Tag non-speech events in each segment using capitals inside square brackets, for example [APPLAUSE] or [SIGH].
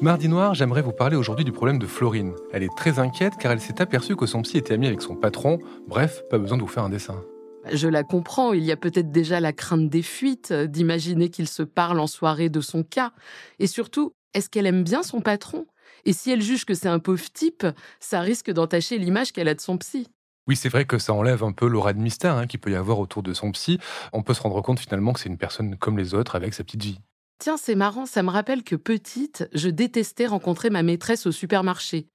Mardi Noir, j'aimerais vous parler aujourd'hui du problème de Florine. Elle est très inquiète car elle s'est aperçue que son psy était ami avec son patron. Bref, pas besoin de vous faire un dessin. Je la comprends, il y a peut-être déjà la crainte des fuites, euh, d'imaginer qu'il se parle en soirée de son cas. Et surtout, est-ce qu'elle aime bien son patron? Et si elle juge que c'est un pauvre type, ça risque d'entacher l'image qu'elle a de son psy. Oui, c'est vrai que ça enlève un peu l'aura de mystère hein, qu'il peut y avoir autour de son psy. On peut se rendre compte finalement que c'est une personne comme les autres avec sa petite vie. Tiens, c'est marrant, ça me rappelle que petite, je détestais rencontrer ma maîtresse au supermarché.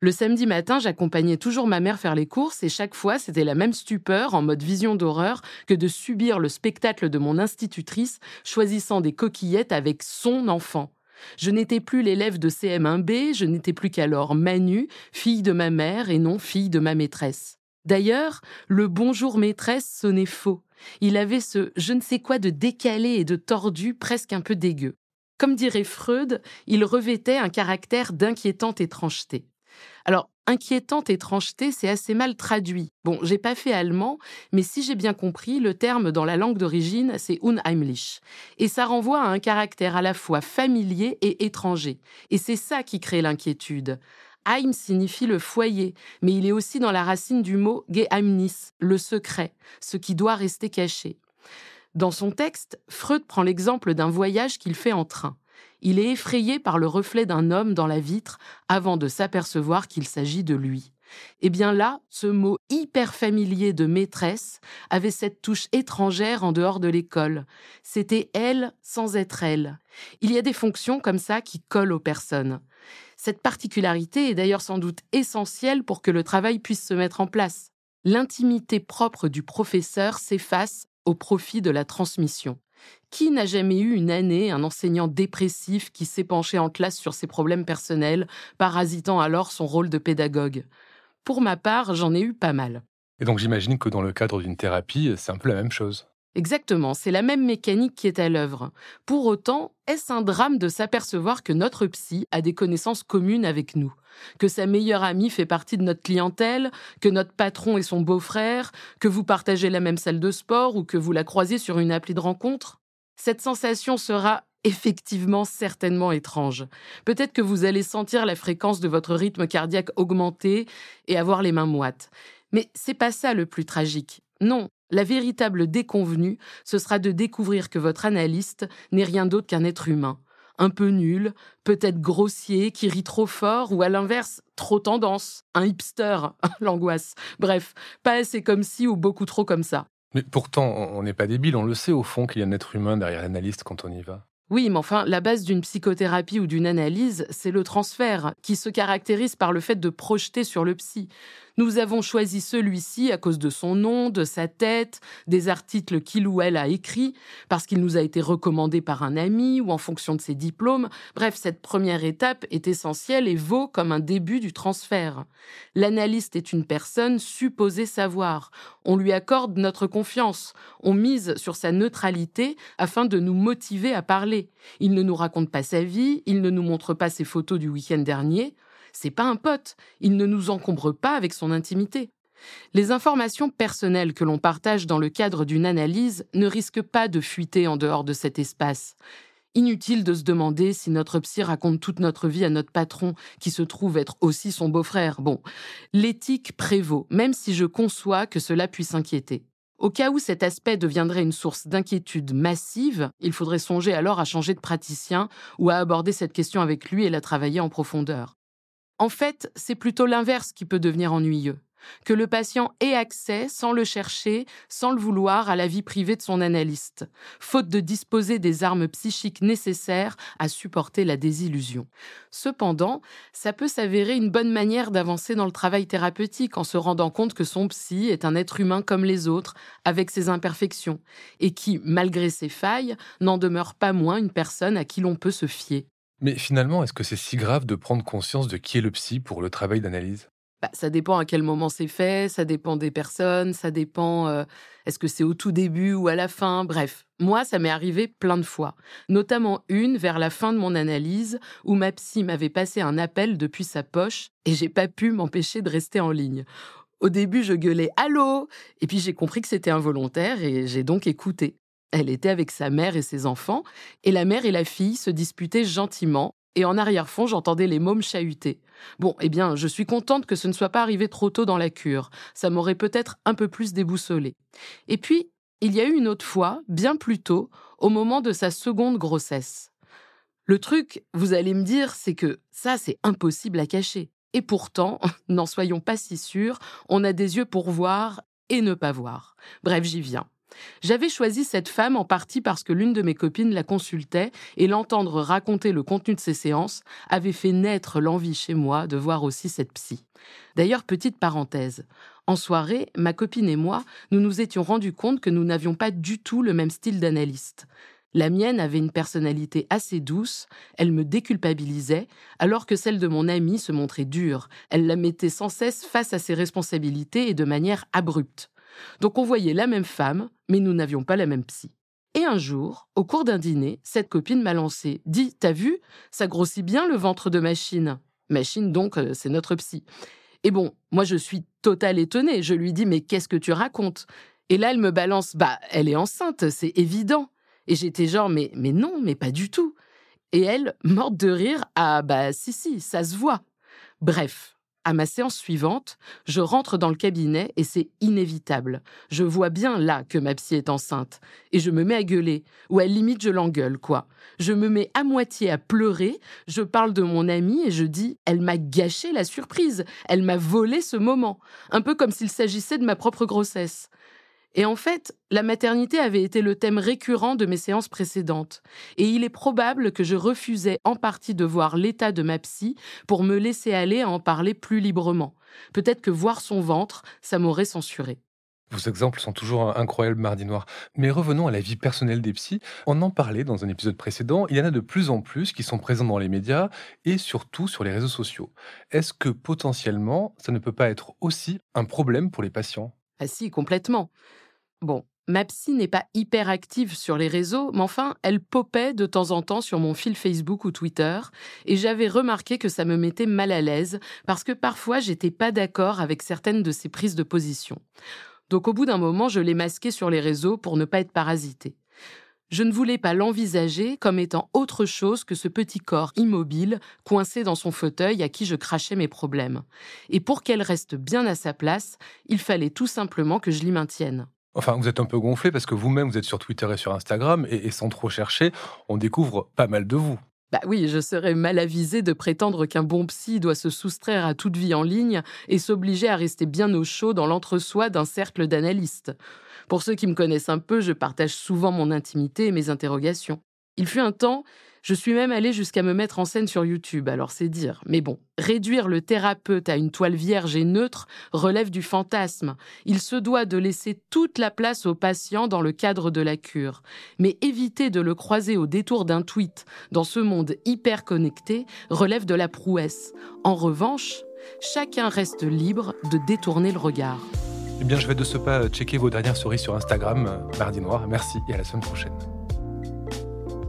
Le samedi matin, j'accompagnais toujours ma mère faire les courses et chaque fois, c'était la même stupeur en mode vision d'horreur que de subir le spectacle de mon institutrice choisissant des coquillettes avec son enfant. Je n'étais plus l'élève de CM1B, je n'étais plus qu'alors Manu, fille de ma mère et non fille de ma maîtresse. D'ailleurs, le bonjour maîtresse sonnait faux. Il avait ce je ne sais quoi de décalé et de tordu presque un peu dégueu. Comme dirait Freud, il revêtait un caractère d'inquiétante étrangeté. Alors, inquiétante étrangeté, c'est assez mal traduit. Bon, j'ai pas fait allemand, mais si j'ai bien compris, le terme dans la langue d'origine, c'est unheimlich. Et ça renvoie à un caractère à la fois familier et étranger. Et c'est ça qui crée l'inquiétude. Heim signifie le foyer, mais il est aussi dans la racine du mot Geheimnis, le secret, ce qui doit rester caché. Dans son texte, Freud prend l'exemple d'un voyage qu'il fait en train. Il est effrayé par le reflet d'un homme dans la vitre avant de s'apercevoir qu'il s'agit de lui. Eh bien là, ce mot hyper familier de maîtresse avait cette touche étrangère en dehors de l'école. C'était elle sans être elle. Il y a des fonctions comme ça qui collent aux personnes. Cette particularité est d'ailleurs sans doute essentielle pour que le travail puisse se mettre en place. L'intimité propre du professeur s'efface au profit de la transmission. Qui n'a jamais eu une année un enseignant dépressif qui s'est penché en classe sur ses problèmes personnels, parasitant alors son rôle de pédagogue? Pour ma part, j'en ai eu pas mal. Et donc j'imagine que dans le cadre d'une thérapie, c'est un peu la même chose. Exactement, c'est la même mécanique qui est à l'œuvre. Pour autant, est-ce un drame de s'apercevoir que notre psy a des connaissances communes avec nous? Que sa meilleure amie fait partie de notre clientèle Que notre patron est son beau-frère Que vous partagez la même salle de sport Ou que vous la croisez sur une appli de rencontre? Cette sensation sera effectivement certainement étrange. Peut-être que vous allez sentir la fréquence de votre rythme cardiaque augmenter et avoir les mains moites. Mais c'est pas ça le plus tragique. Non, la véritable déconvenue, ce sera de découvrir que votre analyste n'est rien d'autre qu'un être humain. Un peu nul, peut-être grossier, qui rit trop fort, ou à l'inverse, trop tendance, un hipster, [LAUGHS] l'angoisse. Bref, pas assez comme si ou beaucoup trop comme ça. Mais pourtant, on n'est pas débile, on le sait au fond qu'il y a un être humain derrière l'analyste quand on y va. Oui, mais enfin, la base d'une psychothérapie ou d'une analyse, c'est le transfert, qui se caractérise par le fait de projeter sur le psy. Nous avons choisi celui-ci à cause de son nom, de sa tête, des articles qu'il ou elle a écrits, parce qu'il nous a été recommandé par un ami ou en fonction de ses diplômes. Bref, cette première étape est essentielle et vaut comme un début du transfert. L'analyste est une personne supposée savoir. On lui accorde notre confiance. On mise sur sa neutralité afin de nous motiver à parler. Il ne nous raconte pas sa vie, il ne nous montre pas ses photos du week-end dernier c'est pas un pote, il ne nous encombre pas avec son intimité. Les informations personnelles que l'on partage dans le cadre d'une analyse ne risquent pas de fuiter en dehors de cet espace. Inutile de se demander si notre psy raconte toute notre vie à notre patron, qui se trouve être aussi son beau-frère. Bon, l'éthique prévaut, même si je conçois que cela puisse inquiéter. Au cas où cet aspect deviendrait une source d'inquiétude massive, il faudrait songer alors à changer de praticien ou à aborder cette question avec lui et la travailler en profondeur. En fait, c'est plutôt l'inverse qui peut devenir ennuyeux. Que le patient ait accès, sans le chercher, sans le vouloir, à la vie privée de son analyste, faute de disposer des armes psychiques nécessaires à supporter la désillusion. Cependant, ça peut s'avérer une bonne manière d'avancer dans le travail thérapeutique en se rendant compte que son psy est un être humain comme les autres, avec ses imperfections, et qui, malgré ses failles, n'en demeure pas moins une personne à qui l'on peut se fier. Mais finalement, est-ce que c'est si grave de prendre conscience de qui est le psy pour le travail d'analyse? Bah, ça dépend à quel moment c'est fait, ça dépend des personnes, ça dépend euh, est-ce que c'est au tout début ou à la fin, bref. Moi, ça m'est arrivé plein de fois, notamment une vers la fin de mon analyse où ma psy m'avait passé un appel depuis sa poche et j'ai pas pu m'empêcher de rester en ligne. Au début, je gueulais Allô Et puis j'ai compris que c'était involontaire et j'ai donc écouté. Elle était avec sa mère et ses enfants, et la mère et la fille se disputaient gentiment, et en arrière-fond, j'entendais les mômes chahuter. Bon, eh bien, je suis contente que ce ne soit pas arrivé trop tôt dans la cure. Ça m'aurait peut-être un peu plus déboussolé. Et puis, il y a eu une autre fois, bien plus tôt, au moment de sa seconde grossesse. Le truc, vous allez me dire, c'est que ça, c'est impossible à cacher. Et pourtant, [LAUGHS] n'en soyons pas si sûrs, on a des yeux pour voir et ne pas voir. Bref, j'y viens. J'avais choisi cette femme en partie parce que l'une de mes copines la consultait et l'entendre raconter le contenu de ses séances avait fait naître l'envie chez moi de voir aussi cette psy. D'ailleurs, petite parenthèse, en soirée, ma copine et moi, nous nous étions rendus compte que nous n'avions pas du tout le même style d'analyste. La mienne avait une personnalité assez douce, elle me déculpabilisait, alors que celle de mon amie se montrait dure, elle la mettait sans cesse face à ses responsabilités et de manière abrupte. Donc on voyait la même femme, mais nous n'avions pas la même psy. Et un jour, au cours d'un dîner, cette copine m'a lancé Dis, t'as vu? Ça grossit bien le ventre de machine. Machine, donc, euh, c'est notre psy. Et bon, moi je suis total étonnée. Je lui dis Mais qu'est-ce que tu racontes? Et là, elle me balance Bah, elle est enceinte, c'est évident. Et j'étais genre Mais, mais non, mais pas du tout. Et elle, morte de rire, Ah, bah, si, si, ça se voit. Bref, à ma séance suivante, je rentre dans le cabinet et c'est inévitable. Je vois bien là que ma psy est enceinte. Et je me mets à gueuler. Ou à limite, je l'engueule, quoi. Je me mets à moitié à pleurer. Je parle de mon amie et je dis Elle m'a gâché la surprise. Elle m'a volé ce moment. Un peu comme s'il s'agissait de ma propre grossesse. Et en fait, la maternité avait été le thème récurrent de mes séances précédentes. Et il est probable que je refusais en partie de voir l'état de ma psy pour me laisser aller à en parler plus librement. Peut-être que voir son ventre, ça m'aurait censuré. Vos exemples sont toujours incroyables, Mardi Noir. Mais revenons à la vie personnelle des psys. On en parlait dans un épisode précédent. Il y en a de plus en plus qui sont présents dans les médias et surtout sur les réseaux sociaux. Est-ce que potentiellement, ça ne peut pas être aussi un problème pour les patients? Ah si, complètement. Bon, ma psy n'est pas hyper active sur les réseaux, mais enfin, elle popait de temps en temps sur mon fil Facebook ou Twitter, et j'avais remarqué que ça me mettait mal à l'aise, parce que parfois j'étais pas d'accord avec certaines de ses prises de position. Donc au bout d'un moment, je l'ai masquée sur les réseaux pour ne pas être parasité. Je ne voulais pas l'envisager comme étant autre chose que ce petit corps immobile, coincé dans son fauteuil à qui je crachais mes problèmes. Et pour qu'elle reste bien à sa place, il fallait tout simplement que je l'y maintienne. Enfin, vous êtes un peu gonflé parce que vous-même, vous êtes sur Twitter et sur Instagram, et, sans trop chercher, on découvre pas mal de vous. Bah oui, je serais mal avisé de prétendre qu'un bon psy doit se soustraire à toute vie en ligne et s'obliger à rester bien au chaud dans l'entre-soi d'un cercle d'analystes. Pour ceux qui me connaissent un peu, je partage souvent mon intimité et mes interrogations. Il fut un temps, je suis même allée jusqu'à me mettre en scène sur YouTube, alors c'est dire. Mais bon, réduire le thérapeute à une toile vierge et neutre relève du fantasme. Il se doit de laisser toute la place au patient dans le cadre de la cure. Mais éviter de le croiser au détour d'un tweet dans ce monde hyper connecté relève de la prouesse. En revanche, chacun reste libre de détourner le regard. Eh bien, je vais de ce pas checker vos dernières stories sur Instagram, euh, Mardi Noir. Merci et à la semaine prochaine.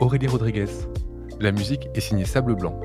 Aurélie Rodriguez. La musique est signée Sable Blanc.